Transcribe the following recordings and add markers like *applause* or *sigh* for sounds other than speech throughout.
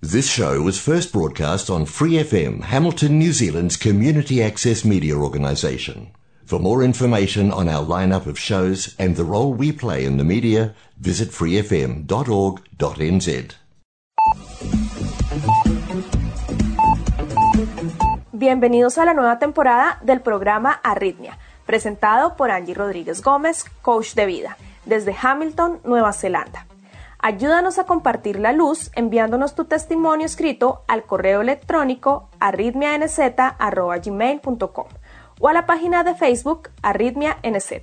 This show was first broadcast on Free FM, Hamilton, New Zealand's community access media organisation. For more information on our lineup of shows and the role we play in the media, visit freefm.org.nz. Bienvenidos a la nueva temporada del programa Arritmia, presentado por Angie Rodríguez Gómez, coach de vida, desde Hamilton, Nueva Zelanda. Ayúdanos a compartir la luz enviándonos tu testimonio escrito al correo electrónico arritmianz.gmail.com o a la página de Facebook Arritmia NZ.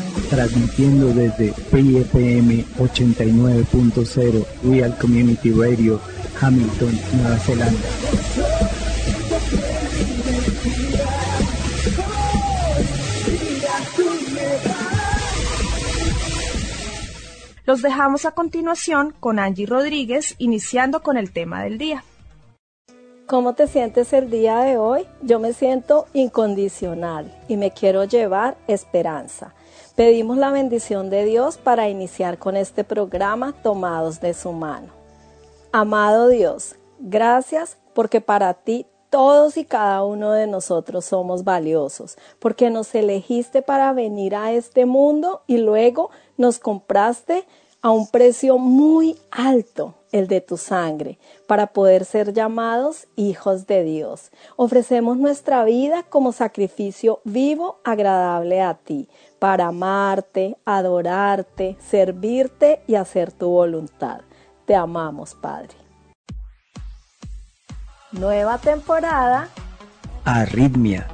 transmitiendo desde PFM 89.0 Real Community Radio, Hamilton, Nueva Zelanda. Los dejamos a continuación con Angie Rodríguez, iniciando con el tema del día. ¿Cómo te sientes el día de hoy? Yo me siento incondicional y me quiero llevar esperanza. Pedimos la bendición de Dios para iniciar con este programa tomados de su mano. Amado Dios, gracias porque para ti todos y cada uno de nosotros somos valiosos, porque nos elegiste para venir a este mundo y luego nos compraste a un precio muy alto, el de tu sangre, para poder ser llamados hijos de Dios. Ofrecemos nuestra vida como sacrificio vivo, agradable a ti, para amarte, adorarte, servirte y hacer tu voluntad. Te amamos, Padre. Nueva temporada. Arritmia.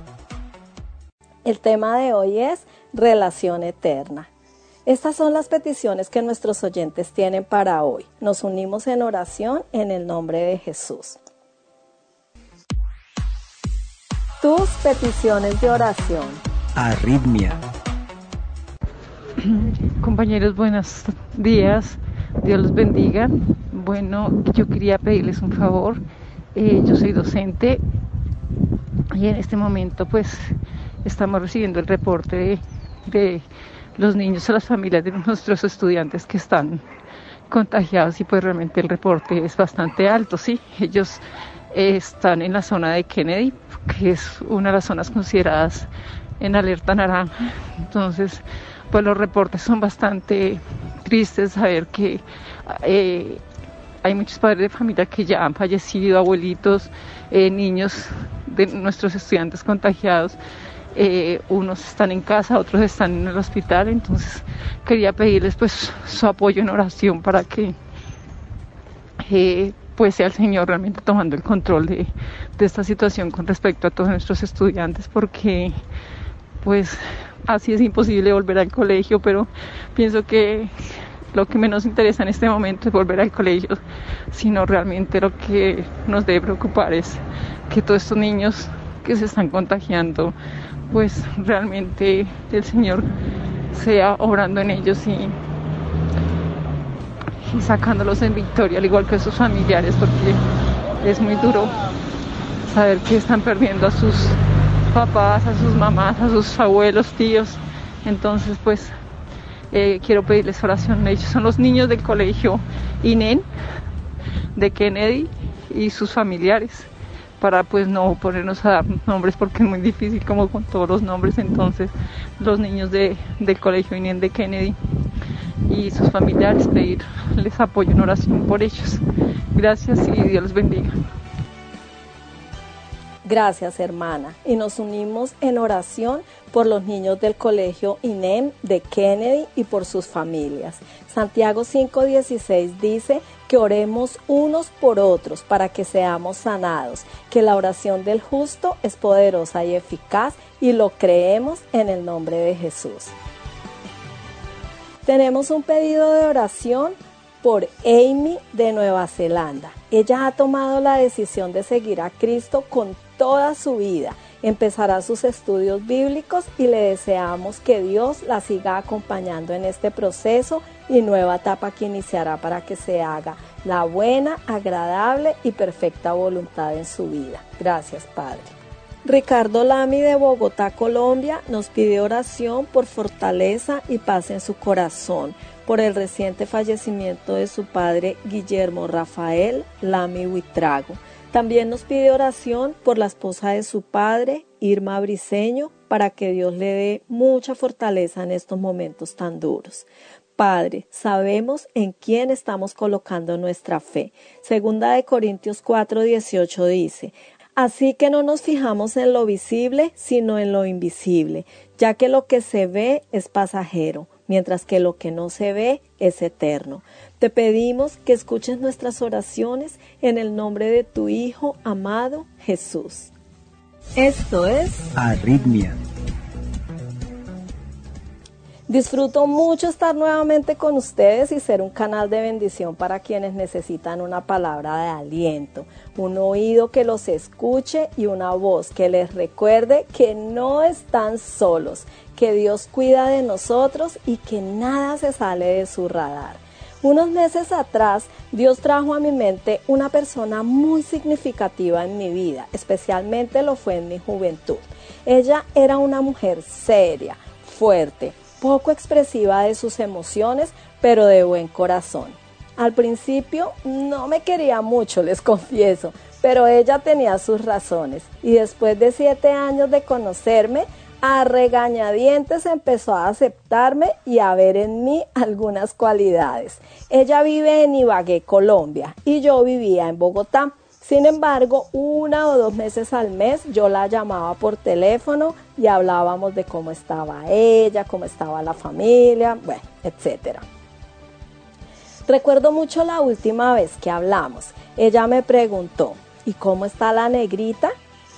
El tema de hoy es relación eterna. Estas son las peticiones que nuestros oyentes tienen para hoy. Nos unimos en oración en el nombre de Jesús. Tus peticiones de oración. Arritmia. *clears throat* Compañeros, buenos días. Dios los bendiga. Bueno, yo quería pedirles un favor. Eh, yo soy docente y en este momento pues estamos recibiendo el reporte de, de los niños o las familias de nuestros estudiantes que están contagiados y pues realmente el reporte es bastante alto, sí. Ellos eh, están en la zona de Kennedy, que es una de las zonas consideradas en alerta naranja. Entonces, pues los reportes son bastante tristes saber que eh, hay muchos padres de familia que ya han fallecido, abuelitos, eh, niños de nuestros estudiantes contagiados. Eh, unos están en casa, otros están en el hospital, entonces quería pedirles pues su apoyo en oración para que pues sea el Señor realmente tomando el control de, de esta situación con respecto a todos nuestros estudiantes, porque pues así es imposible volver al colegio, pero pienso que lo que menos interesa en este momento es volver al colegio, sino realmente lo que nos debe preocupar es que todos estos niños que se están contagiando pues realmente el Señor sea obrando en ellos y, y sacándolos en victoria, al igual que sus familiares, porque es muy duro saber que están perdiendo a sus papás, a sus mamás, a sus abuelos, tíos. Entonces, pues eh, quiero pedirles oración. Ellos son los niños del colegio INEN de Kennedy y sus familiares para pues no ponernos a dar nombres porque es muy difícil como con todos los nombres entonces los niños de, del colegio INEN de Kennedy y sus familiares pedirles apoyo en oración por ellos gracias y Dios los bendiga Gracias, hermana. Y nos unimos en oración por los niños del colegio INEM de Kennedy y por sus familias. Santiago 5:16 dice que oremos unos por otros para que seamos sanados, que la oración del justo es poderosa y eficaz y lo creemos en el nombre de Jesús. Tenemos un pedido de oración por Amy de Nueva Zelanda. Ella ha tomado la decisión de seguir a Cristo con toda su vida. Empezará sus estudios bíblicos y le deseamos que Dios la siga acompañando en este proceso y nueva etapa que iniciará para que se haga la buena, agradable y perfecta voluntad en su vida. Gracias, Padre. Ricardo Lamy de Bogotá, Colombia, nos pide oración por fortaleza y paz en su corazón por el reciente fallecimiento de su padre Guillermo Rafael Lamy Huitrago. También nos pide oración por la esposa de su padre, Irma Briseño, para que Dios le dé mucha fortaleza en estos momentos tan duros. Padre, sabemos en quién estamos colocando nuestra fe. Segunda de Corintios 4:18 dice, Así que no nos fijamos en lo visible, sino en lo invisible, ya que lo que se ve es pasajero, mientras que lo que no se ve es eterno. Te pedimos que escuches nuestras oraciones en el nombre de tu Hijo amado Jesús. Esto es Arritmia. Disfruto mucho estar nuevamente con ustedes y ser un canal de bendición para quienes necesitan una palabra de aliento, un oído que los escuche y una voz que les recuerde que no están solos, que Dios cuida de nosotros y que nada se sale de su radar. Unos meses atrás, Dios trajo a mi mente una persona muy significativa en mi vida, especialmente lo fue en mi juventud. Ella era una mujer seria, fuerte, poco expresiva de sus emociones, pero de buen corazón. Al principio no me quería mucho, les *laughs* confieso, pero ella tenía sus razones y después de siete años de conocerme, a regañadientes empezó a aceptarme y a ver en mí algunas cualidades. Ella vive en Ibagué, Colombia, y yo vivía en Bogotá. Sin embargo, una o dos meses al mes yo la llamaba por teléfono y hablábamos de cómo estaba ella, cómo estaba la familia, bueno, etc. Recuerdo mucho la última vez que hablamos. Ella me preguntó, ¿y cómo está la negrita?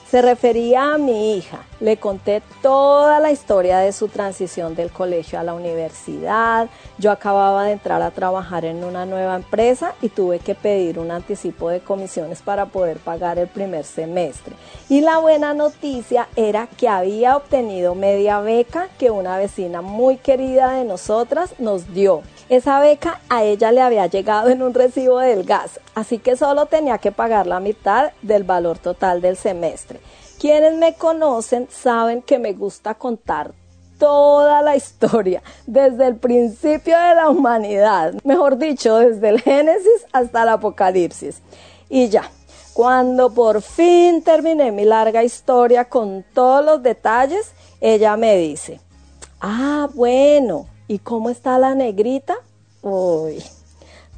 Se refería a mi hija. Le conté toda la historia de su transición del colegio a la universidad. Yo acababa de entrar a trabajar en una nueva empresa y tuve que pedir un anticipo de comisiones para poder pagar el primer semestre. Y la buena noticia era que había obtenido media beca que una vecina muy querida de nosotras nos dio. Esa beca a ella le había llegado en un recibo del gas, así que solo tenía que pagar la mitad del valor total del semestre. Quienes me conocen saben que me gusta contar toda la historia, desde el principio de la humanidad, mejor dicho, desde el Génesis hasta el Apocalipsis. Y ya, cuando por fin terminé mi larga historia con todos los detalles, ella me dice, ah, bueno, ¿Y cómo está la negrita? Uy,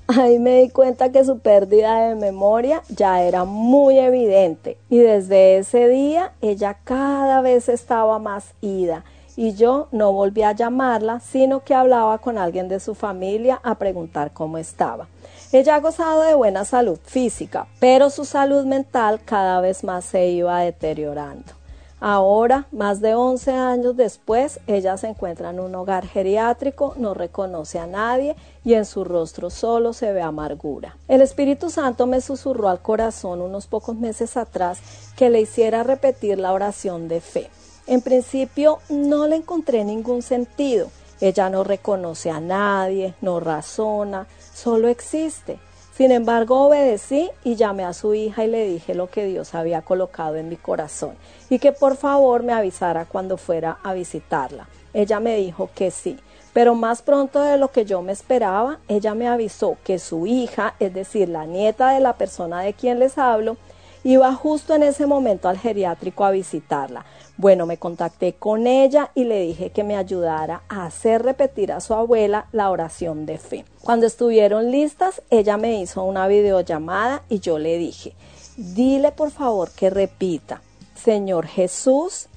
ahí me di cuenta que su pérdida de memoria ya era muy evidente y desde ese día ella cada vez estaba más ida y yo no volví a llamarla, sino que hablaba con alguien de su familia a preguntar cómo estaba. Ella ha gozado de buena salud física, pero su salud mental cada vez más se iba deteriorando. Ahora, más de 11 años después, ella se encuentra en un hogar geriátrico, no reconoce a nadie y en su rostro solo se ve amargura. El Espíritu Santo me susurró al corazón unos pocos meses atrás que le hiciera repetir la oración de fe. En principio no le encontré ningún sentido. Ella no reconoce a nadie, no razona, solo existe. Sin embargo, obedecí y llamé a su hija y le dije lo que Dios había colocado en mi corazón y que por favor me avisara cuando fuera a visitarla. Ella me dijo que sí, pero más pronto de lo que yo me esperaba, ella me avisó que su hija, es decir, la nieta de la persona de quien les hablo, iba justo en ese momento al geriátrico a visitarla. Bueno, me contacté con ella y le dije que me ayudara a hacer repetir a su abuela la oración de fe. Cuando estuvieron listas, ella me hizo una videollamada y yo le dije, dile por favor que repita, Señor Jesús.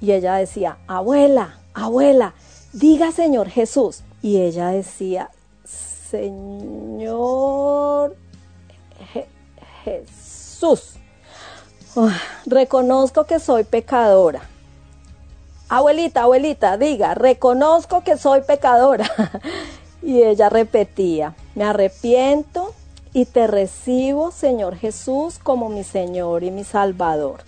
Y ella decía, abuela, abuela, diga Señor Jesús. Y ella decía, Señor Jesús. Reconozco que soy pecadora. Abuelita, abuelita, diga, reconozco que soy pecadora. *laughs* y ella repetía, me arrepiento y te recibo, Señor Jesús, como mi Señor y mi Salvador.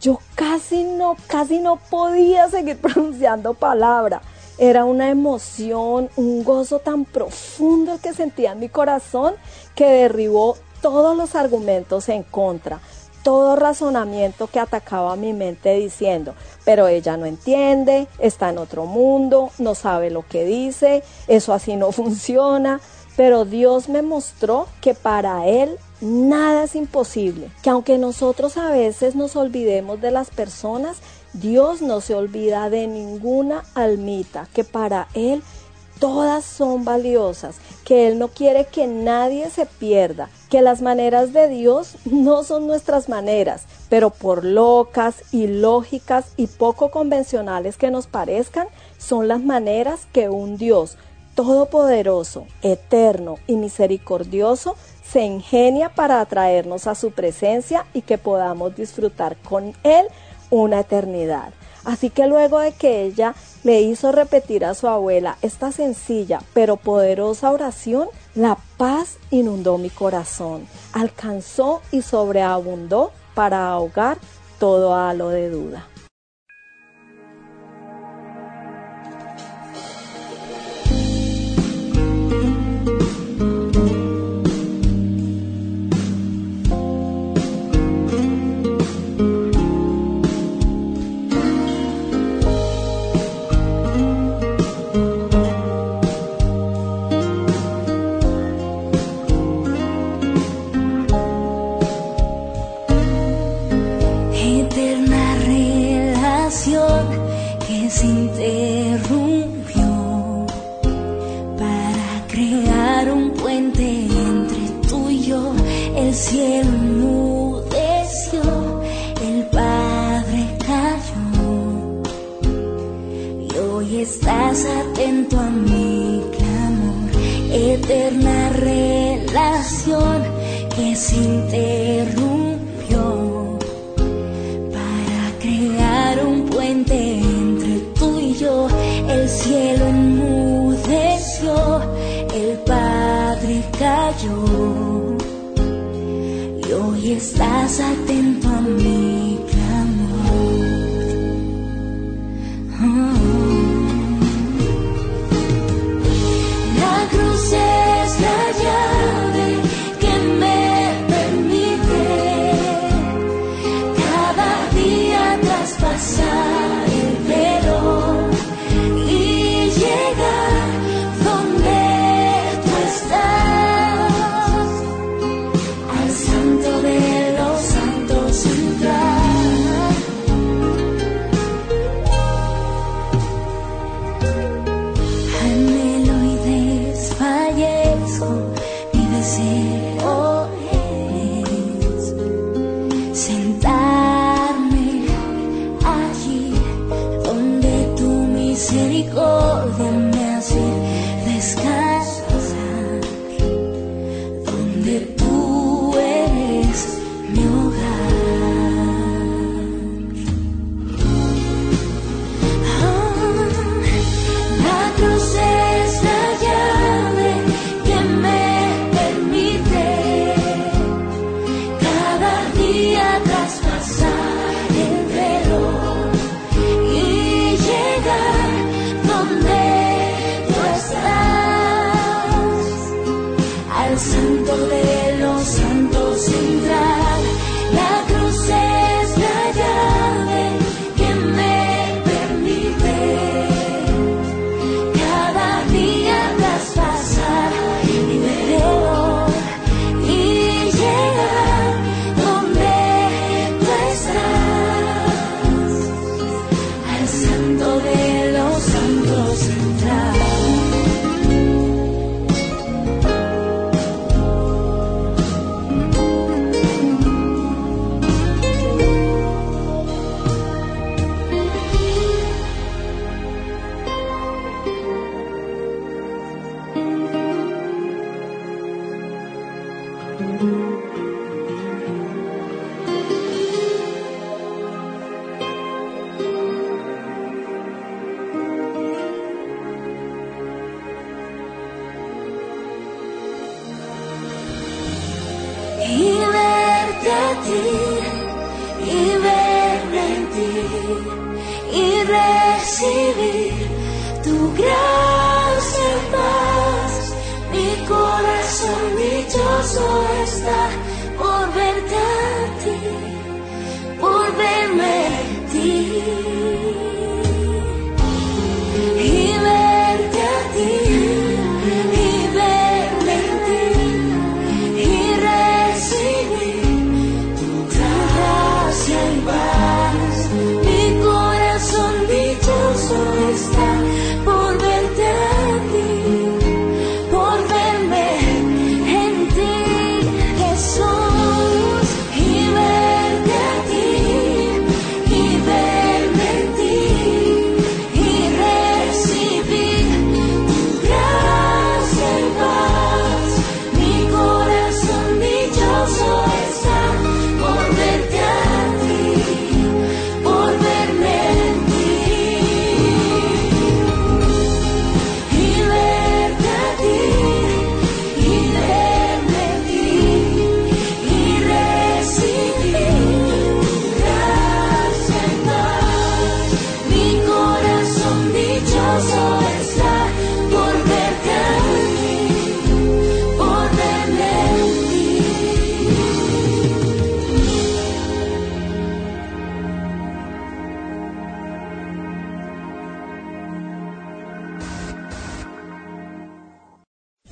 Yo casi no, casi no podía seguir *laughs* pronunciando palabra. Era una emoción, un gozo tan profundo que sentía en mi corazón que derribó todos los argumentos en contra, todo razonamiento que atacaba mi mente diciendo, pero ella no entiende, está en otro mundo, no sabe lo que dice, eso así no *laughs* funciona, pero Dios me mostró que para Él nada es imposible, que aunque nosotros a veces nos olvidemos de las personas, Dios no se olvida de ninguna almita, que para Él todas son valiosas, que Él no quiere que nadie se pierda, que las maneras de Dios no son nuestras maneras, pero por locas, ilógicas y poco convencionales que nos parezcan, son las maneras que un Dios todopoderoso, eterno y misericordioso se ingenia para atraernos a su presencia y que podamos disfrutar con Él una eternidad. Así que luego de que ella le hizo repetir a su abuela esta sencilla pero poderosa oración, la paz inundó mi corazón, alcanzó y sobreabundó para ahogar todo halo de duda. eterna relación que se interrumpió para crear un puente entre tú y yo. El cielo enmudeció, el Padre cayó y hoy estás atento a mí.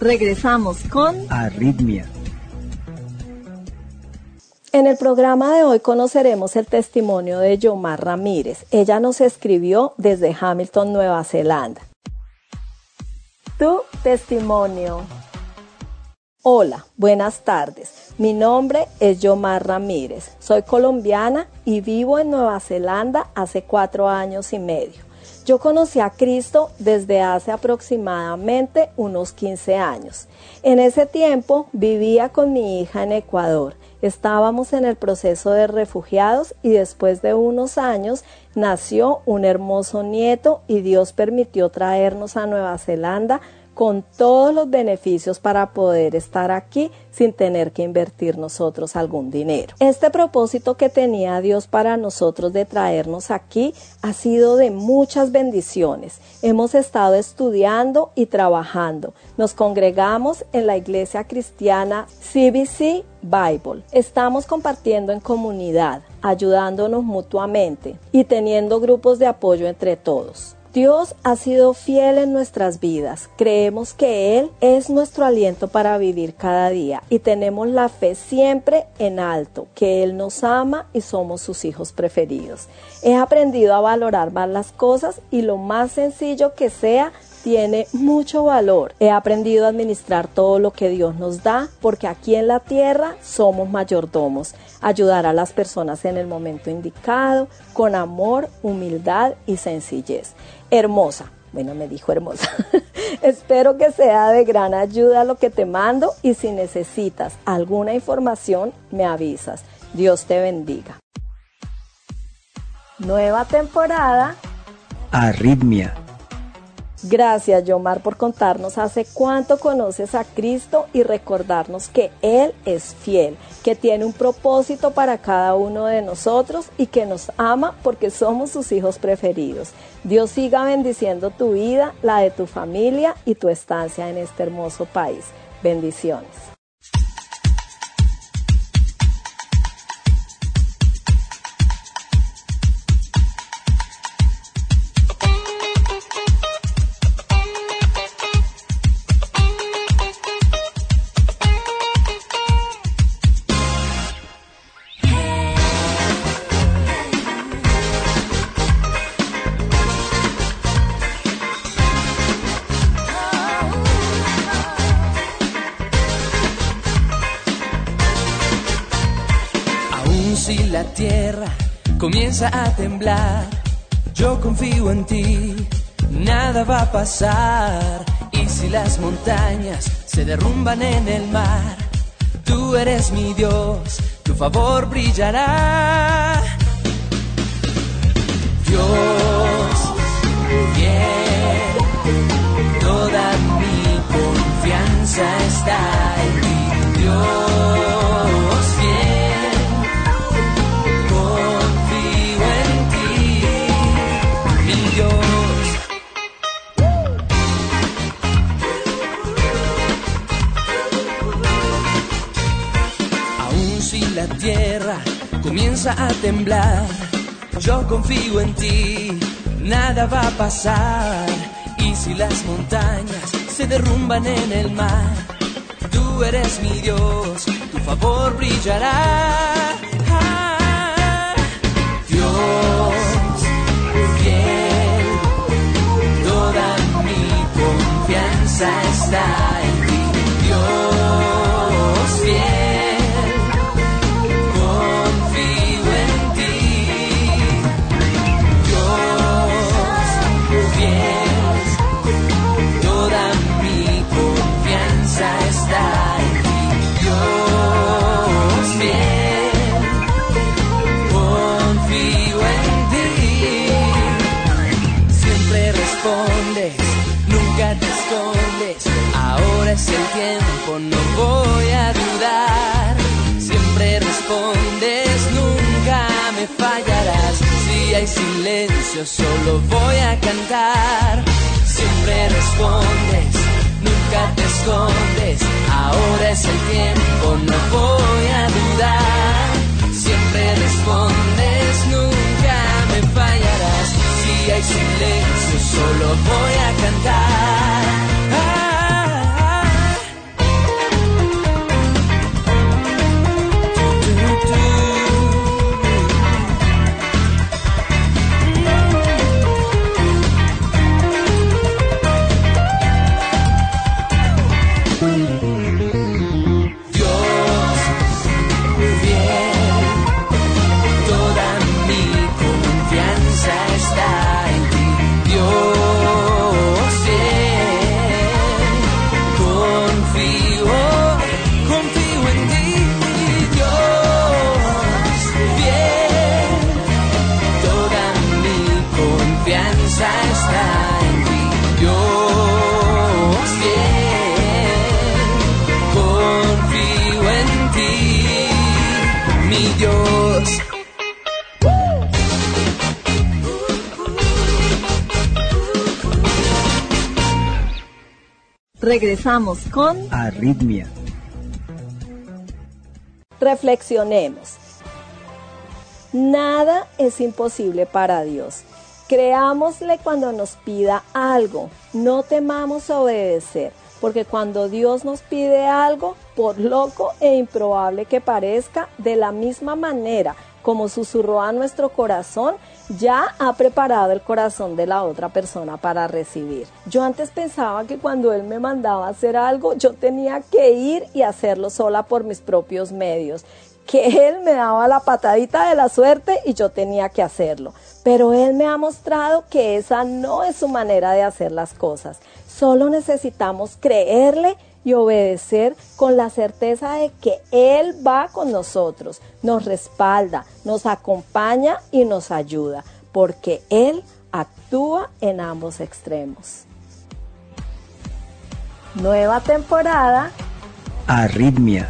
Regresamos con Arritmia. En el programa de hoy conoceremos el testimonio de Yomar Ramírez. Ella nos escribió desde Hamilton, Nueva Zelanda. Tu testimonio. Hola, buenas tardes. Mi nombre es Yomar Ramírez. Soy colombiana y vivo en Nueva Zelanda hace cuatro años y medio. Yo conocí a Cristo desde hace aproximadamente unos 15 años. En ese tiempo vivía con mi hija en Ecuador. Estábamos en el proceso de refugiados y después de unos años nació un hermoso nieto y Dios permitió traernos a Nueva Zelanda con todos los beneficios para poder estar aquí sin tener que invertir nosotros algún dinero. Este propósito que tenía Dios para nosotros de traernos aquí ha sido de muchas bendiciones. Hemos estado estudiando y trabajando. Nos congregamos en la iglesia cristiana CBC Bible. Estamos compartiendo en comunidad, ayudándonos mutuamente y teniendo grupos de apoyo entre todos. Dios ha sido fiel en nuestras vidas. Creemos que Él es nuestro aliento para vivir cada día y tenemos la fe siempre en alto, que Él nos ama y somos sus hijos preferidos. He aprendido a valorar más las cosas y lo más sencillo que sea tiene mucho valor. He aprendido a administrar todo lo que Dios nos da porque aquí en la tierra somos mayordomos. Ayudar a las personas en el momento indicado, con amor, humildad y sencillez. Hermosa. Bueno, me dijo hermosa. *laughs* Espero que sea de gran ayuda lo que te mando y si necesitas alguna información, me avisas. Dios te bendiga. Nueva temporada Arritmia. Gracias, Yomar, por contarnos hace cuánto conoces a Cristo y recordarnos que Él es fiel, que tiene un propósito para cada uno de nosotros y que nos ama porque somos sus hijos preferidos. Dios siga bendiciendo tu vida, la de tu familia y tu estancia en este hermoso país. Bendiciones. Comienza a temblar, yo confío en ti, nada va a pasar. Y si las montañas se derrumban en el mar, tú eres mi Dios, tu favor brillará. Dios, fiel, toda mi confianza está en ti. Dios, tierra comienza a temblar, yo confío en ti, nada va a pasar. Y si las montañas se derrumban en el mar, tú eres mi Dios, tu favor brillará. Dios, fiel, toda mi confianza está en silencio, solo voy a cantar. Siempre respondes, nunca te escondes. Ahora es el tiempo, no voy a dudar. Siempre respondes, nunca me fallarás. Si hay silencio, solo voy a cantar. Regresamos con Arritmia. Reflexionemos. Nada es imposible para Dios. Creámosle cuando nos pida algo. No temamos obedecer, porque cuando Dios nos pide algo, por loco e improbable que parezca, de la misma manera como susurró a nuestro corazón, ya ha preparado el corazón de la otra persona para recibir. Yo antes pensaba que cuando Él me mandaba hacer algo, yo tenía que ir y hacerlo sola por mis propios medios que Él me daba la patadita de la suerte y yo tenía que hacerlo. Pero Él me ha mostrado que esa no es su manera de hacer las cosas. Solo necesitamos creerle y obedecer con la certeza de que Él va con nosotros, nos respalda, nos acompaña y nos ayuda, porque Él actúa en ambos extremos. Nueva temporada Arritmia.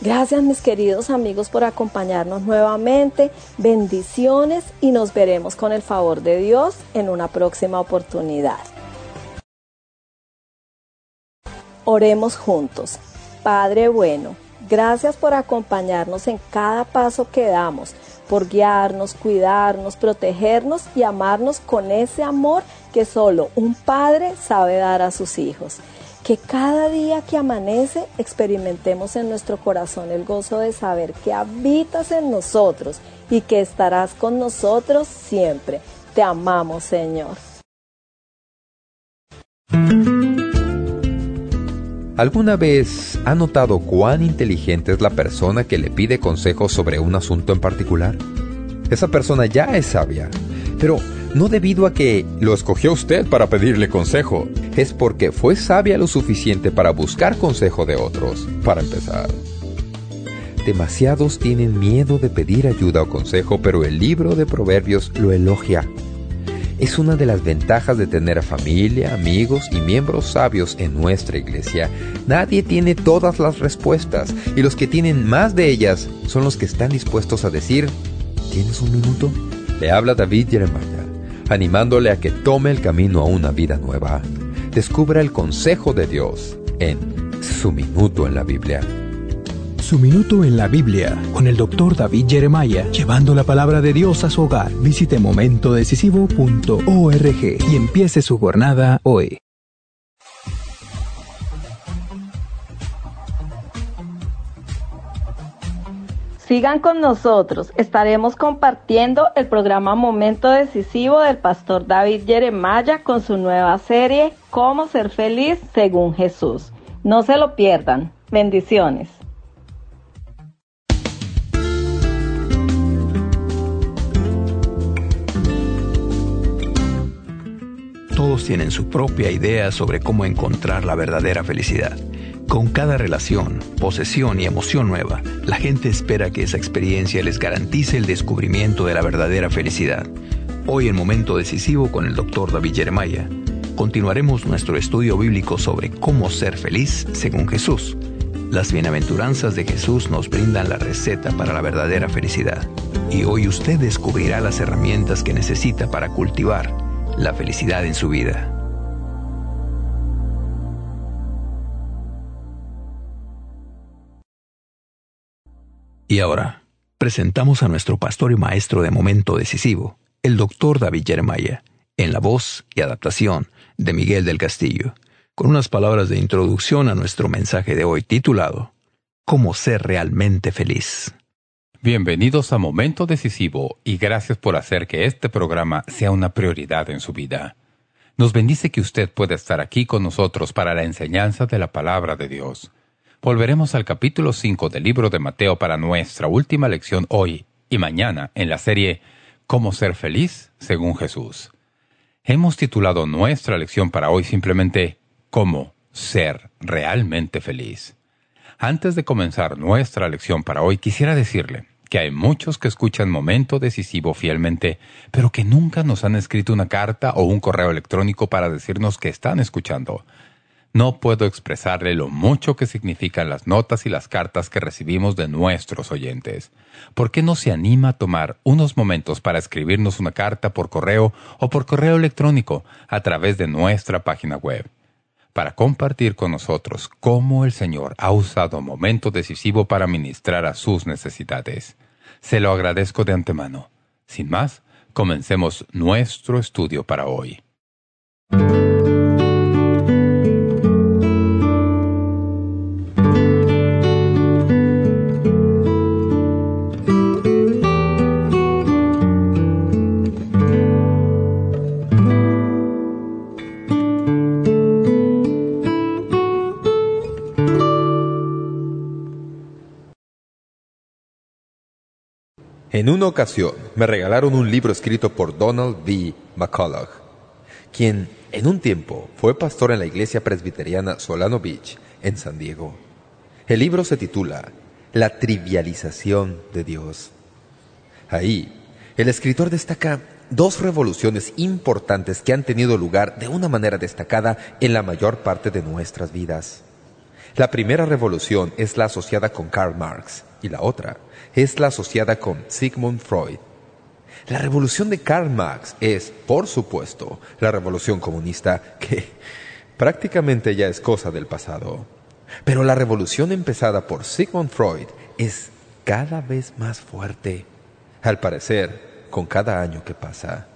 Gracias mis queridos amigos por acompañarnos nuevamente. Bendiciones y nos veremos con el favor de Dios en una próxima oportunidad. Oremos juntos. Padre bueno, gracias por acompañarnos en cada paso que damos, por guiarnos, cuidarnos, protegernos y amarnos con ese amor que solo un padre sabe dar a sus hijos. Que cada día que amanece experimentemos en nuestro corazón el gozo de saber que habitas en nosotros y que estarás con nosotros siempre. Te amamos, Señor. ¿Alguna vez ha notado cuán inteligente es la persona que le pide consejos sobre un asunto en particular? Esa persona ya es sabia, pero no debido a que lo escogió usted para pedirle consejo, es porque fue sabia lo suficiente para buscar consejo de otros, para empezar. Demasiados tienen miedo de pedir ayuda o consejo, pero el libro de Proverbios lo elogia. Es una de las ventajas de tener familia, amigos y miembros sabios en nuestra iglesia. Nadie tiene todas las respuestas y los que tienen más de ellas son los que están dispuestos a decir, ¿tienes un minuto? Le habla David Jeremiah, animándole a que tome el camino a una vida nueva. Descubra el consejo de Dios en su minuto en la Biblia. Su minuto en la Biblia con el doctor David Jeremiah, llevando la palabra de Dios a su hogar. Visite momentodecisivo.org y empiece su jornada hoy. Sigan con nosotros, estaremos compartiendo el programa Momento Decisivo del pastor David Jeremiah con su nueva serie Cómo ser feliz según Jesús. No se lo pierdan. Bendiciones. Tienen su propia idea sobre cómo encontrar la verdadera felicidad. Con cada relación, posesión y emoción nueva, la gente espera que esa experiencia les garantice el descubrimiento de la verdadera felicidad. Hoy en Momento Decisivo con el Dr. David Jeremiah, continuaremos nuestro estudio bíblico sobre cómo ser feliz según Jesús. Las bienaventuranzas de Jesús nos brindan la receta para la verdadera felicidad. Y hoy usted descubrirá las herramientas que necesita para cultivar la felicidad en su vida. Y ahora, presentamos a nuestro pastor y maestro de momento decisivo, el doctor David Jeremiah, en la voz y adaptación de Miguel del Castillo, con unas palabras de introducción a nuestro mensaje de hoy titulado Cómo ser realmente feliz. Bienvenidos a Momento Decisivo y gracias por hacer que este programa sea una prioridad en su vida. Nos bendice que usted pueda estar aquí con nosotros para la enseñanza de la palabra de Dios. Volveremos al capítulo 5 del libro de Mateo para nuestra última lección hoy y mañana en la serie Cómo ser feliz según Jesús. Hemos titulado nuestra lección para hoy simplemente Cómo ser realmente feliz. Antes de comenzar nuestra lección para hoy, quisiera decirle que hay muchos que escuchan Momento Decisivo fielmente, pero que nunca nos han escrito una carta o un correo electrónico para decirnos que están escuchando. No puedo expresarle lo mucho que significan las notas y las cartas que recibimos de nuestros oyentes. ¿Por qué no se anima a tomar unos momentos para escribirnos una carta por correo o por correo electrónico a través de nuestra página web? Para compartir con nosotros cómo el Señor ha usado momento decisivo para ministrar a sus necesidades. Se lo agradezco de antemano. Sin más, comencemos nuestro estudio para hoy. En una ocasión me regalaron un libro escrito por Donald D. McCullough, quien en un tiempo fue pastor en la iglesia presbiteriana Solano Beach, en San Diego. El libro se titula La trivialización de Dios. Ahí, el escritor destaca dos revoluciones importantes que han tenido lugar de una manera destacada en la mayor parte de nuestras vidas. La primera revolución es la asociada con Karl Marx y la otra es la asociada con Sigmund Freud. La revolución de Karl Marx es, por supuesto, la revolución comunista que *laughs* prácticamente ya es cosa del pasado. Pero la revolución empezada por Sigmund Freud es cada vez más fuerte, al parecer, con cada año que pasa.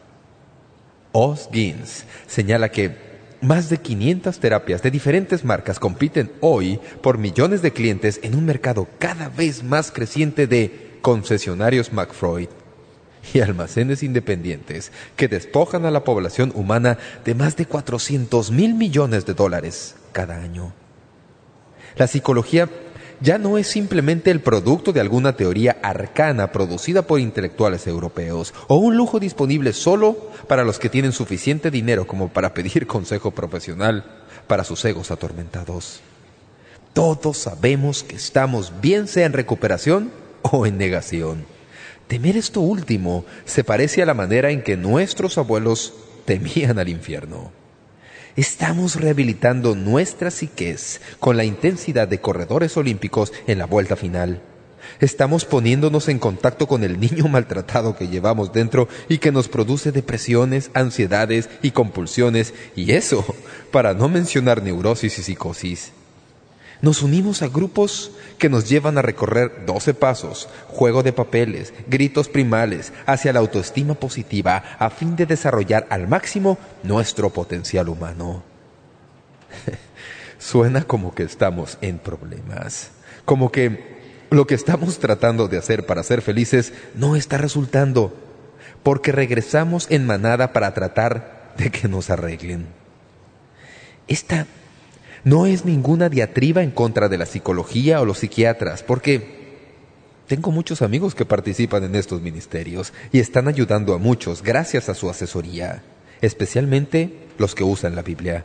Os Gins señala que más de 500 terapias de diferentes marcas compiten hoy por millones de clientes en un mercado cada vez más creciente de concesionarios McFreud y almacenes independientes que despojan a la población humana de más de 400 mil millones de dólares cada año. La psicología ya no es simplemente el producto de alguna teoría arcana producida por intelectuales europeos o un lujo disponible solo para los que tienen suficiente dinero como para *laughs* pedir consejo profesional para sus egos atormentados. Todos sabemos que estamos bien sea en recuperación o en negación. Temer esto último se parece a la manera en que nuestros abuelos temían al infierno. Estamos rehabilitando nuestra psiquez con la intensidad de corredores olímpicos en la vuelta final. Estamos poniéndonos en contacto con el niño *laughs* maltratado que llevamos dentro y que nos produce depresiones, ansiedades y compulsiones, y eso, para no mencionar neurosis y psicosis. Nos unimos a grupos que nos llevan a recorrer 12 pasos, juego de papeles, gritos primales, hacia la autoestima positiva a fin de desarrollar al máximo nuestro potencial humano. *laughs* Suena como que estamos en problemas, como que lo que estamos tratando de hacer para ser felices no está resultando, porque regresamos en manada para tratar de que nos arreglen. Esta no es ninguna diatriba en contra de la psicología o los psiquiatras, porque tengo muchos amigos que participan en estos ministerios y están ayudando a muchos gracias a su asesoría, especialmente los que usan la Biblia.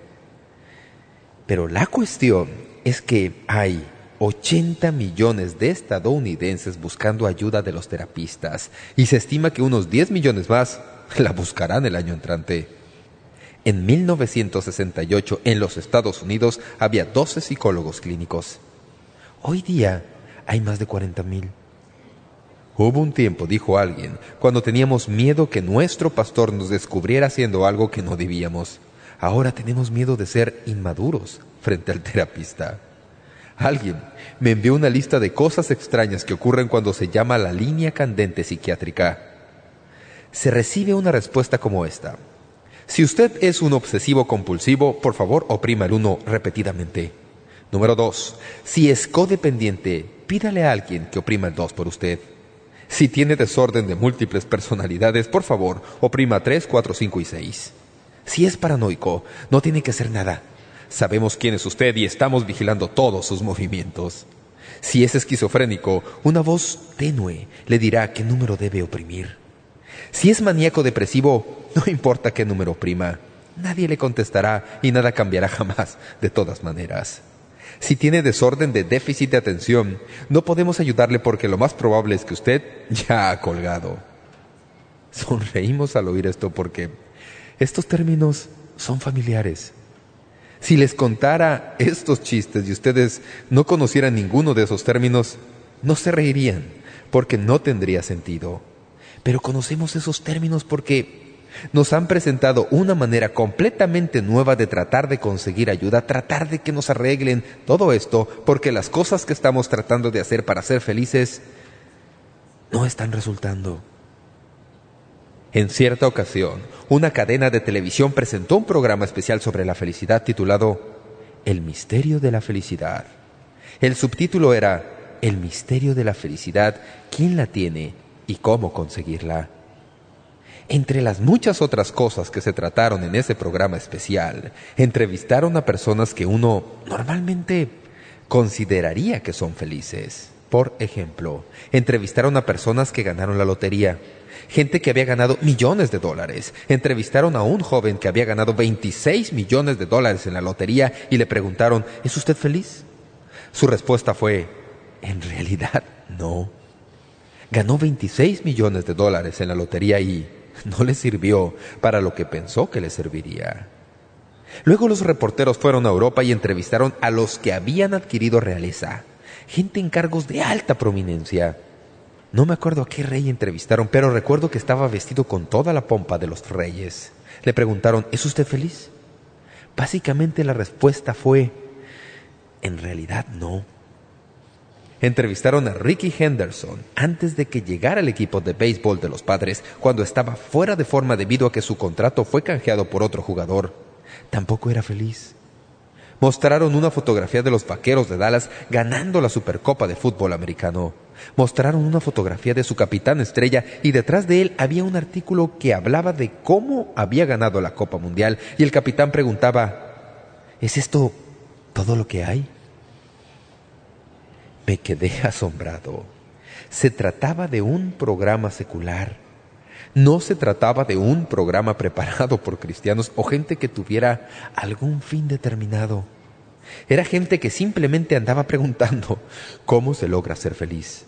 Pero la cuestión es que hay 80 millones de estadounidenses buscando ayuda de los terapistas y se estima que unos 10 millones más la buscarán el año entrante. En 1968, en los Estados Unidos, había 12 psicólogos clínicos. Hoy día hay más de 40 mil. Hubo un tiempo, dijo alguien, cuando teníamos miedo que nuestro pastor nos descubriera haciendo algo que no debíamos. Ahora tenemos miedo de ser inmaduros frente al terapista. Alguien me envió una lista de cosas extrañas que ocurren cuando se llama la línea candente psiquiátrica. Se recibe una respuesta como esta. Si usted es un obsesivo compulsivo, por favor oprima el 1 repetidamente. Número 2. Si es codependiente, pídale a alguien que oprima el 2 por usted. Si tiene desorden de múltiples personalidades, por favor, oprima 3, 4, 5 y 6. Si es paranoico, no tiene que hacer nada. Sabemos quién es usted y estamos vigilando todos sus movimientos. Si es esquizofrénico, una voz tenue le dirá qué número debe oprimir. Si es maníaco depresivo, no importa qué número oprima. Nadie le contestará y nada cambiará *laughs* jamás, de todas maneras. Si tiene desorden de déficit de atención, no podemos ayudarle porque lo más probable es que usted ya ha colgado. Sonreímos al oír esto porque estos términos son familiares. Si les contara estos chistes y ustedes no conocieran ninguno de esos términos, no se reirían, porque no tendría sentido. Pero conocemos esos términos porque nos han presentado una manera completamente nueva de tratar de conseguir ayuda, tratar de que nos arreglen todo esto, porque las cosas que estamos tratando de hacer para ser felices no están resultando. En cierta ocasión, una cadena de televisión presentó un programa especial sobre la felicidad titulado El misterio de la felicidad. El subtítulo era El misterio de la felicidad, quién la tiene y cómo conseguirla. Entre las muchas otras cosas que se trataron en ese programa especial, entrevistaron a personas que uno normalmente consideraría que son felices. Por ejemplo, entrevistaron a personas que ganaron la lotería, gente que había ganado millones de dólares. Entrevistaron a un joven que había ganado 26 millones de dólares en la lotería y le preguntaron, ¿es usted feliz? Su respuesta fue, en realidad, no. Ganó 26 millones de dólares en la lotería y no le sirvió para lo que pensó que le serviría. Luego los reporteros fueron a Europa y entrevistaron a los que habían adquirido realeza, gente en cargos de alta prominencia. No me acuerdo a qué rey entrevistaron, pero recuerdo que estaba vestido con toda la pompa de los reyes. Le preguntaron, ¿es usted feliz? Básicamente la respuesta fue, en realidad no. Entrevistaron a Ricky Henderson antes de que llegara el equipo de béisbol de los padres, cuando estaba fuera de forma debido a que su contrato fue canjeado por otro jugador. Tampoco era feliz. Mostraron una fotografía de los vaqueros de Dallas ganando la Supercopa de fútbol americano. Mostraron una fotografía de su capitán estrella y detrás de él había un artículo que hablaba de cómo había ganado la Copa Mundial y el capitán preguntaba, ¿es esto todo lo que hay? Me quedé *laughs* asombrado. Se trataba de un programa secular. No se trataba de un programa *laughs* preparado por cristianos o gente que tuviera algún fin determinado. Era gente que simplemente andaba preguntando *laughs* cómo se logra ser feliz.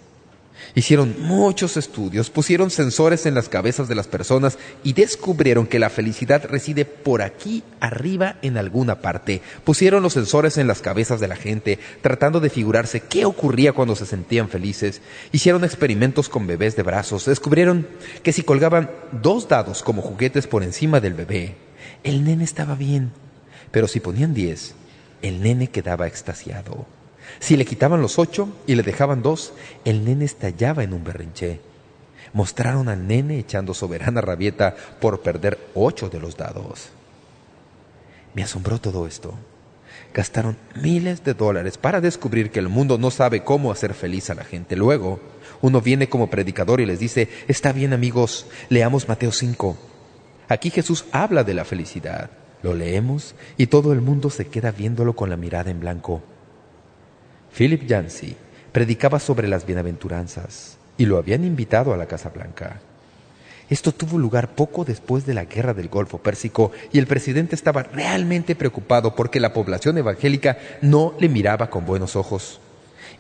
Hicieron muchos estudios, pusieron sensores en las cabezas de las personas y descubrieron que la felicidad reside por aquí arriba en alguna parte. Pusieron los sensores en las cabezas de la gente, tratando de figurarse qué ocurría cuando se sentían felices. Hicieron experimentos con bebés de brazos. Descubrieron que si colgaban dos dados como juguetes por encima del bebé, el nene estaba bien. Pero si ponían diez, el nene quedaba extasiado. Si le quitaban los ocho y le dejaban dos, el nene estallaba en un berrinche. Mostraron al nene echando soberana rabieta por perder ocho de los dados. Me asombró todo esto. Gastaron miles de dólares para descubrir que el mundo no sabe cómo hacer feliz a la gente. Luego, uno viene como predicador y les dice, está bien amigos, leamos Mateo 5. Aquí Jesús habla de la felicidad. Lo leemos y todo el mundo se queda viéndolo con la mirada en blanco. Philip Yancey predicaba sobre las bienaventuranzas y lo habían invitado a la Casa Blanca. Esto tuvo lugar poco después de la guerra del Golfo Pérsico y el presidente estaba realmente preocupado porque la población evangélica no le miraba con buenos ojos.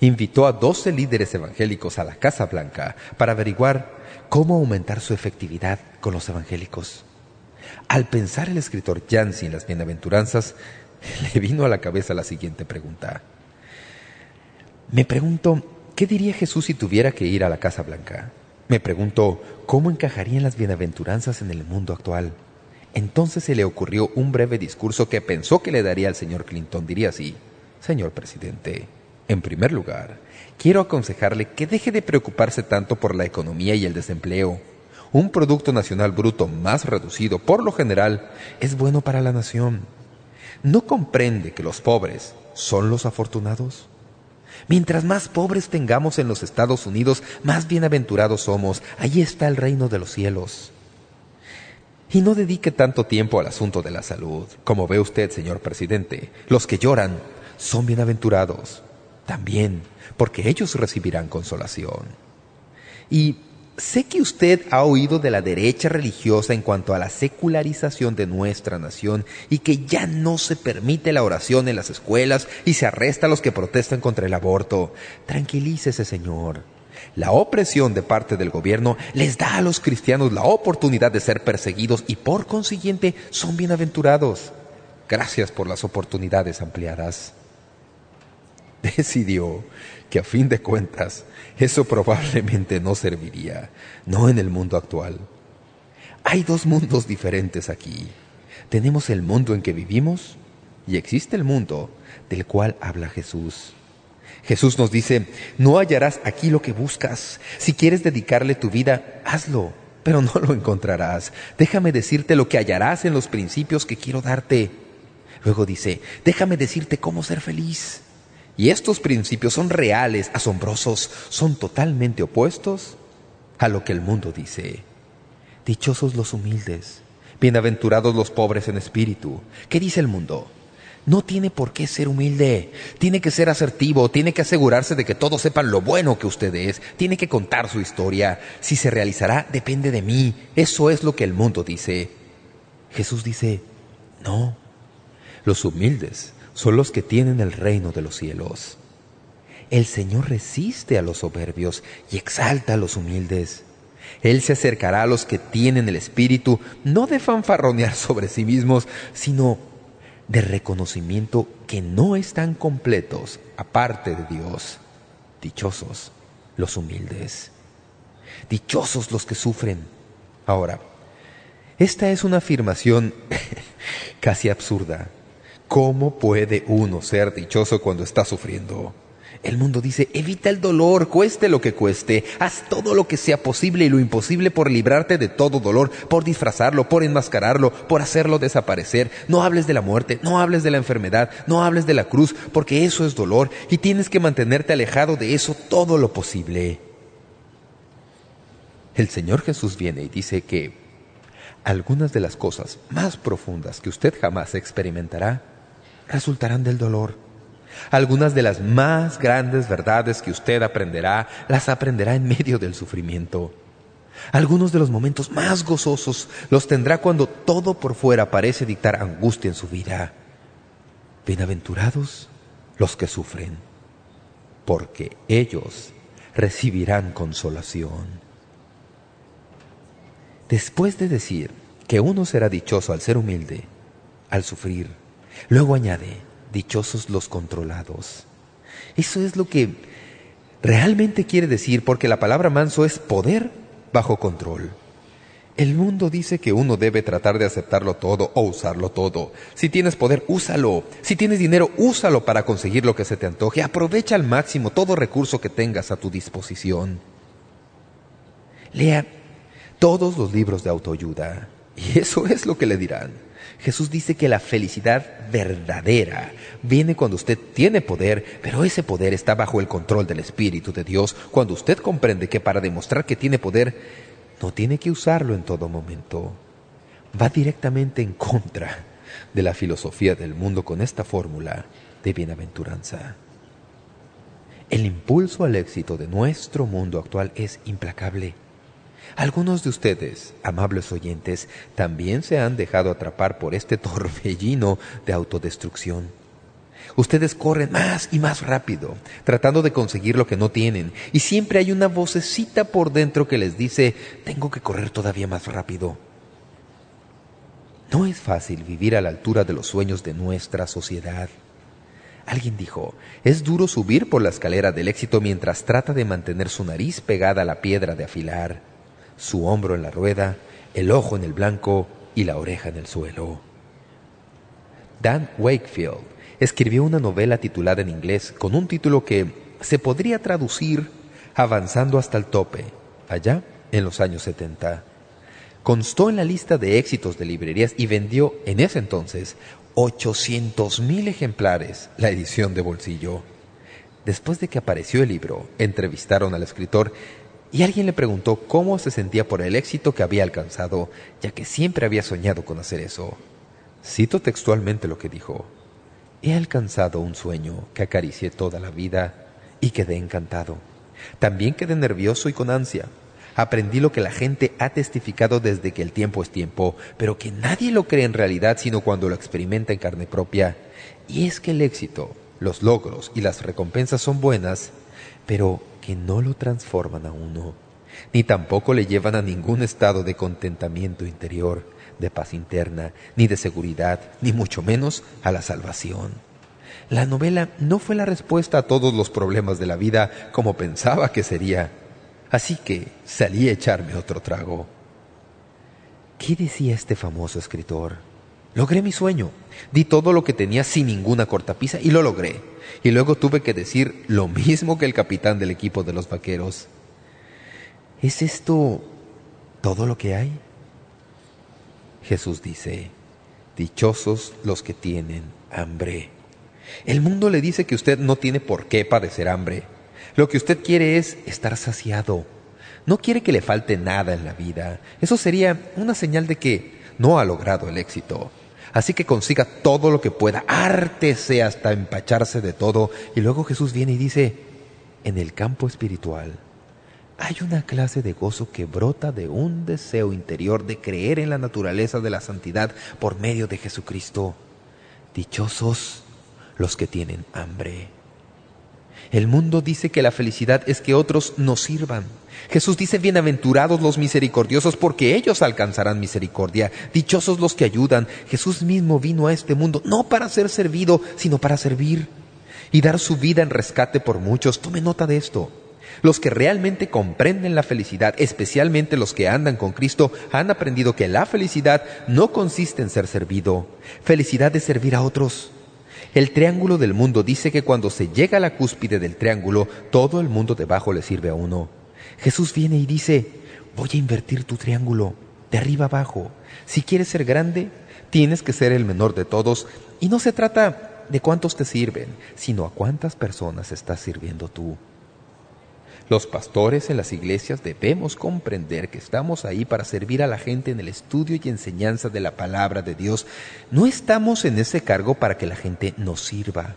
Invitó a doce líderes evangélicos a la Casa Blanca para averiguar cómo aumentar su efectividad con los evangélicos. Al pensar el escritor Yancey en las bienaventuranzas, *laughs* le vino a la cabeza la siguiente pregunta. Me pregunto, ¿qué diría Jesús si tuviera que ir a la Casa Blanca? Me pregunto, ¿cómo encajarían las bienaventuranzas en el mundo actual? Entonces se le ocurrió un breve discurso que pensó que le daría al señor Clinton. Diría así, Señor Presidente, en primer lugar, quiero aconsejarle que deje de preocuparse tanto por la economía y el desempleo. Un Producto Nacional Bruto más reducido, por lo general, es bueno para la nación. ¿No comprende que los pobres son los afortunados? Mientras más pobres tengamos en los Estados Unidos, más bienaventurados somos. Allí está el reino de los cielos. Y no dedique tanto tiempo al asunto de la salud. Como ve usted, señor presidente, los que lloran son bienaventurados. También, porque ellos recibirán consolación. Y Sé que usted ha oído de la derecha religiosa en cuanto a la secularización de nuestra nación y que ya no se permite la oración en las escuelas y se arresta a los que protestan contra el aborto. Tranquilícese, señor. La opresión de parte del gobierno les da a los cristianos la oportunidad de ser perseguidos y por consiguiente son bienaventurados. Gracias por las oportunidades ampliadas. *laughs* Decidió que a fin de cuentas eso probablemente no serviría, no en el mundo actual. Hay dos mundos diferentes aquí. Tenemos el mundo en que vivimos y existe el mundo del cual habla Jesús. Jesús nos dice, no hallarás aquí lo que buscas. Si quieres dedicarle tu vida, hazlo, pero no lo encontrarás. Déjame decirte lo que hallarás en los principios que quiero darte. Luego dice, déjame decirte cómo ser feliz. Y estos principios son reales, asombrosos, son totalmente opuestos a lo que el mundo dice. Dichosos los humildes, bienaventurados los pobres en espíritu. ¿Qué dice el mundo? No tiene por qué ser humilde, tiene que ser asertivo, tiene que asegurarse de que todos sepan lo bueno que usted es, tiene que contar su historia. Si se realizará, depende de mí. Eso es lo que el mundo dice. Jesús dice, no, los humildes son los que tienen el reino de los cielos. El Señor resiste a los soberbios y exalta a los humildes. Él se acercará a los que tienen el espíritu, no de fanfarronear *laughs* sobre sí mismos, sino de reconocimiento que no están completos aparte de Dios. Dichosos los humildes. Dichosos los que sufren. Ahora, esta es una afirmación *laughs* casi absurda. ¿Cómo puede uno ser dichoso cuando está sufriendo? El mundo dice, evita el dolor, cueste lo que cueste, haz todo lo que sea posible y lo imposible por librarte de todo dolor, por disfrazarlo, por enmascararlo, por hacerlo desaparecer. No hables de la muerte, no hables de la enfermedad, no hables de la cruz, porque eso es dolor y tienes que mantenerte alejado de eso todo lo posible. El Señor Jesús viene y dice que algunas de las cosas más profundas que usted jamás experimentará resultarán del dolor. Algunas de las más grandes verdades que usted aprenderá, las aprenderá en medio del sufrimiento. Algunos de los momentos más gozosos los tendrá cuando todo por fuera parece dictar angustia en su vida. Bienaventurados los que sufren, porque ellos recibirán consolación. Después de decir que uno será dichoso al ser humilde, al sufrir, luego añade, dichosos los controlados. Eso es lo que realmente quiere decir, porque la palabra manso es poder bajo control. El mundo dice que uno debe tratar de aceptarlo todo o usarlo todo. Si tienes poder, úsalo. Si tienes dinero, úsalo para conseguir lo que se te antoje. Aprovecha al máximo todo recurso que tengas a tu disposición. Lea todos los libros de autoayuda. Y eso es lo que le dirán. Jesús dice que la felicidad verdadera viene cuando usted tiene poder, pero ese poder está bajo el control del Espíritu de Dios, cuando usted comprende que para demostrar que tiene poder, no tiene que usarlo en todo momento. Va directamente en contra de la filosofía del mundo con esta fórmula de bienaventuranza. El impulso al éxito de nuestro mundo actual es implacable. Algunos de ustedes, amables oyentes, también se han dejado atrapar por este *laughs* torbellino de autodestrucción. Ustedes corren más y más rápido, tratando de conseguir lo que no tienen, y siempre hay una vocecita por dentro que les dice, tengo que correr todavía más rápido. No es fácil vivir a la altura de los sueños de nuestra sociedad. Alguien dijo, es duro subir por la escalera del éxito mientras trata de mantener su nariz pegada a la piedra de afilar, su hombro en la rueda, el ojo en el blanco y la oreja en el suelo. Dan Wakefield escribió una novela titulada en inglés con un título que se podría traducir Avanzando hasta el tope, allá en los años 70. Constó en la lista de éxitos de librerías y vendió en ese entonces 800.000 ejemplares la edición de bolsillo. Después de que apareció el libro, entrevistaron al escritor y alguien le preguntó cómo se sentía por el éxito que había alcanzado, ya que siempre había soñado con hacer eso. Cito textualmente lo que dijo. He alcanzado un sueño que acaricié toda la vida y quedé encantado. También quedé nervioso y con ansia. Aprendí lo que la gente ha testificado desde que el tiempo es tiempo, pero que nadie lo cree en realidad sino cuando lo experimenta en carne propia. Y es que el éxito, los logros y las recompensas son buenas, pero que no lo transforman a uno, ni tampoco le llevan a ningún estado de contentamiento interior, de paz interna, ni de seguridad, ni mucho menos a la salvación. La novela no fue la respuesta a todos los problemas de la vida como pensaba que sería. Así que salí a echarme otro trago. ¿Qué decía este famoso escritor? Logré mi sueño. Di todo lo que tenía sin ninguna cortapisa y lo logré. Y luego tuve que decir lo mismo que el capitán del equipo de los vaqueros. ¿Es esto todo lo que hay? Jesús dice, dichosos los que tienen hambre. El mundo le dice que usted no tiene por qué padecer hambre. Lo que usted quiere es estar saciado. No quiere que le falte nada en la vida. Eso sería una señal de que no ha logrado el éxito. Así que consiga todo lo que pueda, ártese hasta empacharse de todo. Y luego Jesús viene y dice, en el campo espiritual hay una clase de gozo que brota de un deseo interior de creer en la naturaleza de la santidad por medio de Jesucristo. Dichosos los que tienen hambre. El mundo dice que la felicidad es que otros nos sirvan. Jesús dice, bienaventurados los misericordiosos porque ellos alcanzarán misericordia. Dichosos los que ayudan. Jesús mismo vino a este mundo no para ser servido, sino para servir y dar su vida en rescate por muchos. Tome nota de esto. Los que realmente comprenden la felicidad, especialmente los que andan con Cristo, han aprendido que la felicidad no consiste en ser servido. Felicidad es servir a otros. El triángulo del mundo dice que cuando se llega a la cúspide del triángulo, todo el mundo debajo le sirve a uno. Jesús viene y dice, voy a invertir tu triángulo, de arriba abajo. Si quieres ser grande, tienes que ser el menor de todos. Y no se trata de cuántos te sirven, sino a cuántas personas estás sirviendo tú. Los pastores en las iglesias debemos comprender que estamos ahí para servir a la gente en el estudio y enseñanza de la palabra de Dios. No estamos en ese cargo para que la gente nos sirva.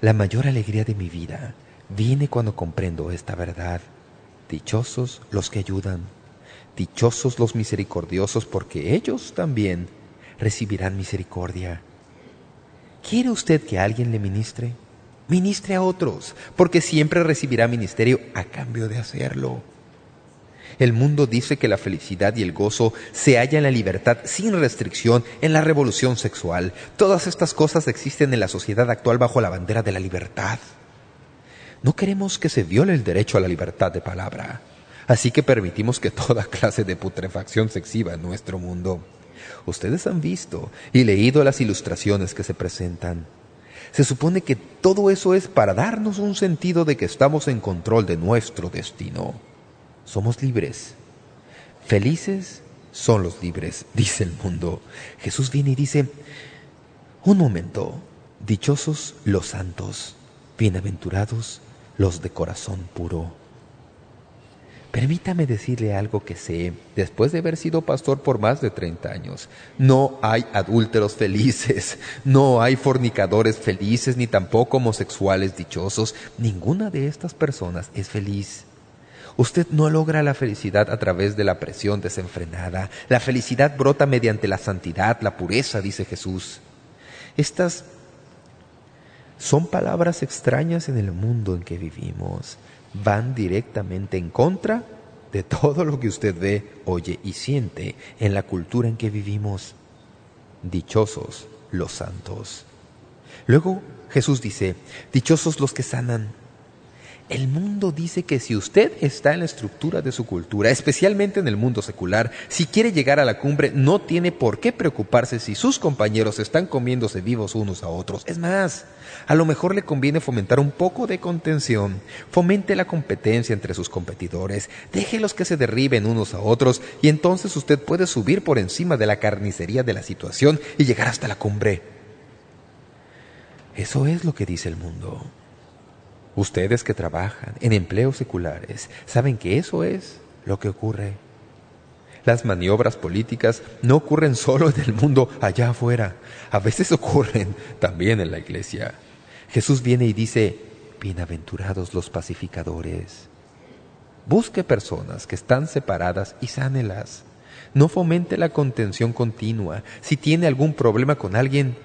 La mayor alegría de mi vida viene cuando comprendo esta verdad. Dichosos los que ayudan, dichosos los misericordiosos, porque ellos también recibirán misericordia. ¿Quiere usted que alguien le ministre? Ministre a otros, porque siempre recibirá ministerio a cambio de hacerlo. El mundo dice que la felicidad y el gozo se hallan en la libertad sin restricción, en la revolución sexual. Todas estas cosas existen en la sociedad actual bajo la bandera de la libertad. No queremos que se viole el derecho a la libertad de palabra. Así que permitimos que toda clase de putrefacción se exhiba en nuestro mundo. Ustedes han visto y leído las ilustraciones que se presentan. Se supone que todo eso es para darnos un sentido de que estamos en control de nuestro destino. Somos libres. Felices son los libres, *laughs* dice el mundo. Jesús viene y dice, un momento, dichosos los santos, bienaventurados los de corazón puro. Permítame decirle algo que sé, después de haber sido pastor por más de 30 años. No hay adúlteros felices, *laughs* no hay fornicadores felices, ni tampoco homosexuales dichosos. Ninguna de estas personas es feliz. Usted no logra la felicidad a través de la presión desenfrenada. La felicidad brota mediante la santidad, la pureza, dice Jesús. Estas son palabras extrañas en el mundo en que vivimos van directamente en contra de todo lo que usted ve, oye y siente en la cultura en que vivimos. Dichosos los santos. Luego Jesús dice, dichosos los que sanan, el mundo dice que si usted está en la estructura de su cultura, especialmente en el mundo secular, si quiere llegar a la cumbre, no tiene por qué preocuparse si sus compañeros están comiéndose vivos unos a otros. Es más, a lo mejor le conviene fomentar un poco de contención. Fomente la competencia entre sus competidores. Déjelos que se derriben unos a otros y entonces usted puede subir por encima de la carnicería de la situación y llegar hasta la cumbre. Eso es lo que dice el mundo. Ustedes que trabajan en empleos seculares saben que eso es lo que ocurre. Las maniobras políticas no ocurren solo en el mundo allá afuera. A veces ocurren también en la iglesia. Jesús viene y dice, bienaventurados los pacificadores. Busque personas que están separadas y sánelas. No fomente la contención continua. Si tiene algún problema con alguien,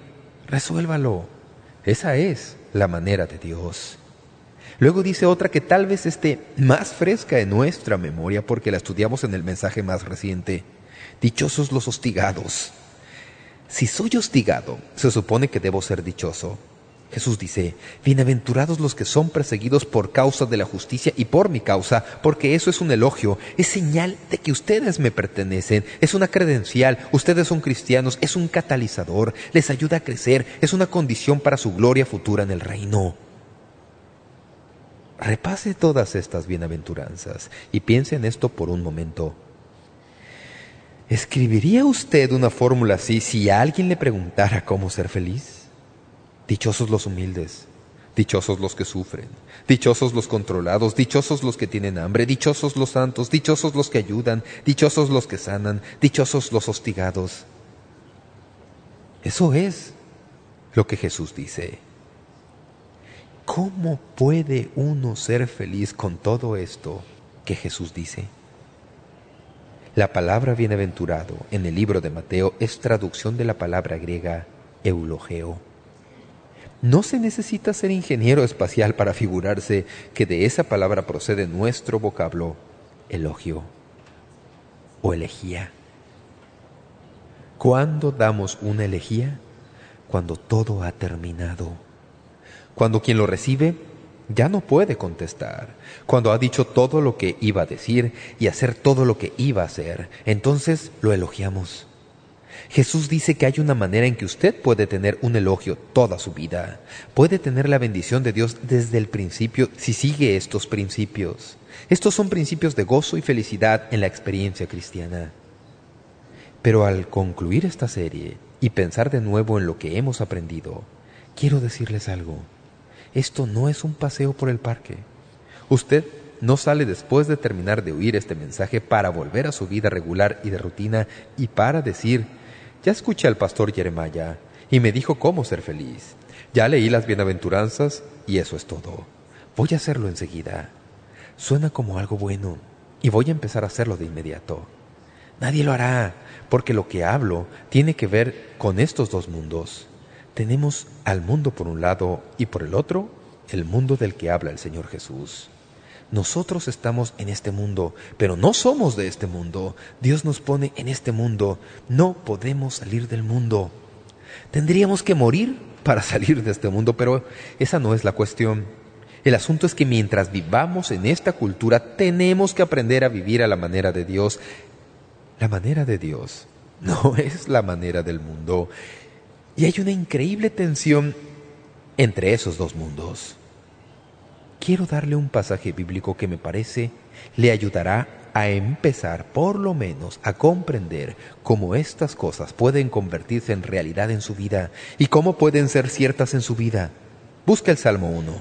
resuélvalo. Esa es la manera de Dios. Luego dice otra que tal vez esté más fresca en nuestra memoria porque la estudiamos en el mensaje más reciente. Dichosos los hostigados. Si soy hostigado, se supone que debo ser dichoso. Jesús dice, bienaventurados los que son perseguidos por causa de la justicia y por mi causa, porque eso es un elogio, es señal de que ustedes me pertenecen, es una credencial, ustedes son cristianos, es un catalizador, les ayuda a crecer, es una condición para su gloria futura en el reino. Repase todas estas bienaventuranzas y piense en esto por un momento. ¿Escribiría usted una fórmula así si alguien le preguntara cómo ser feliz? Dichosos los humildes, dichosos los que sufren, dichosos los controlados, dichosos los que tienen hambre, dichosos los santos, dichosos los que ayudan, dichosos los que sanan, dichosos los hostigados. Eso es lo que Jesús dice. ¿Cómo puede uno ser feliz con todo esto que Jesús dice? La palabra bienaventurado en el libro de Mateo es traducción de la palabra griega eulogeo. No se necesita ser ingeniero espacial para figurarse que de esa palabra procede nuestro vocablo elogio o elegía. ¿Cuándo damos una elegía? Cuando todo ha terminado cuando quien lo recibe ya no puede contestar, cuando ha dicho todo lo que iba a decir y hacer todo lo que iba a hacer, entonces lo elogiamos. Jesús dice que hay una manera en que usted puede tener un elogio toda su vida. Puede tener la bendición de Dios desde el principio si sigue estos principios. Estos son principios de gozo y felicidad en la experiencia cristiana. Pero al concluir esta serie y pensar de nuevo en lo que hemos aprendido, quiero decirles algo. Esto no es un paseo por el parque. Usted no sale después de terminar de oír este mensaje para volver a su vida regular y de rutina y para decir, ya escuché al pastor Jeremiah y me dijo cómo ser feliz. Ya leí las bienaventuranzas y eso es todo. Voy a hacerlo enseguida. Suena como algo bueno y voy a empezar a hacerlo de inmediato. Nadie lo hará, porque lo que hablo tiene que ver con estos dos mundos. Tenemos al mundo por un lado y por el otro el mundo del que habla el Señor Jesús. Nosotros estamos en este mundo, pero no somos de este mundo. Dios nos pone en este mundo. No podemos salir del mundo. Tendríamos que morir para *laughs* salir de este mundo, pero esa no es la cuestión. El asunto es que mientras vivamos en esta cultura, tenemos que aprender a vivir a la manera de Dios. La manera de Dios no *laughs* es la manera del mundo. Y hay una increíble tensión entre esos dos mundos. Quiero darle un pasaje bíblico que me parece le ayudará a empezar por lo menos a comprender cómo estas cosas pueden convertirse en realidad en su vida y cómo pueden ser ciertas en su vida. Busca el Salmo 1.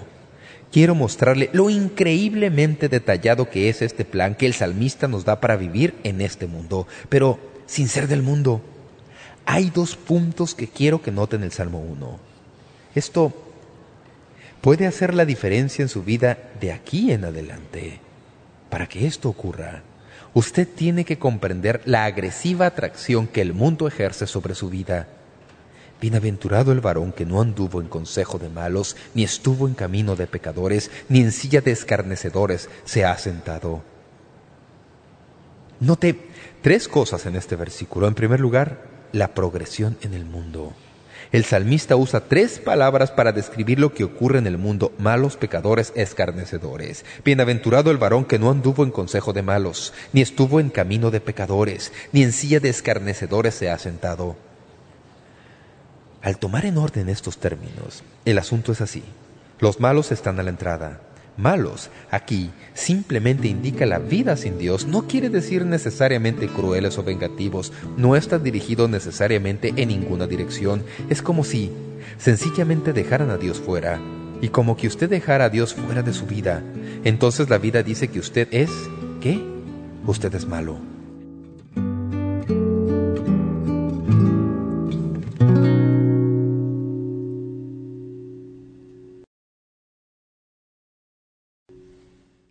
Quiero mostrarle lo increíblemente detallado que es este plan que el salmista nos da para vivir en este mundo, pero sin ser del mundo. Hay dos puntos que quiero que noten el Salmo 1. Esto puede hacer la diferencia en su vida de aquí en adelante. Para que esto ocurra, usted tiene que comprender la agresiva atracción que el mundo ejerce sobre su vida. Bienaventurado el varón que no anduvo en consejo de malos, ni estuvo en camino de pecadores, ni en silla de escarnecedores se ha sentado. Note tres cosas en este versículo. En primer lugar, la progresión en el mundo. El salmista usa tres palabras para describir lo que ocurre en el mundo, malos, pecadores, escarnecedores. Bienaventurado el varón que no anduvo en consejo de malos, ni estuvo en camino de pecadores, ni en silla de escarnecedores se ha sentado. Al tomar en orden estos términos, el asunto es así. Los malos están a la entrada, malos. Aquí simplemente indica la vida sin Dios. No quiere decir necesariamente crueles o vengativos. No está dirigido necesariamente en ninguna dirección. Es como si sencillamente dejaran a Dios fuera. Y como que usted dejara a Dios fuera de su vida. Entonces la vida dice que usted es... ¿Qué? Usted es malo.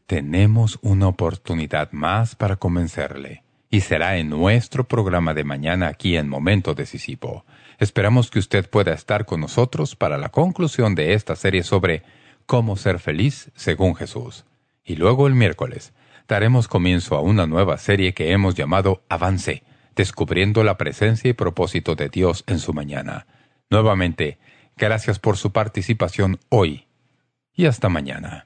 Tenemos una oportunidad más para convencerle, y será en nuestro programa de mañana aquí en Momento Decisivo. Esperamos que usted pueda estar con nosotros para la conclusión de esta serie sobre cómo ser feliz según Jesús. Y luego el miércoles daremos comienzo a una nueva serie que hemos llamado Avance, descubriendo la presencia y propósito de Dios en su mañana. Nuevamente, gracias por su participación hoy y hasta mañana.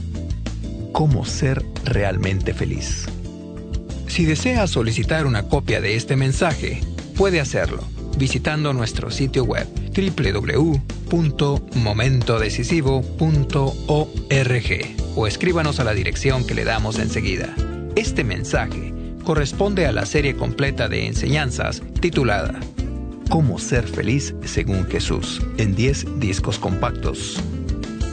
Cómo ser realmente feliz. Si desea solicitar una copia de este mensaje, puede hacerlo visitando nuestro sitio web www.momentodecisivo.org o escríbanos a la dirección que le damos enseguida. Este mensaje corresponde a la serie completa de enseñanzas titulada Cómo ser feliz según Jesús en 10 discos compactos.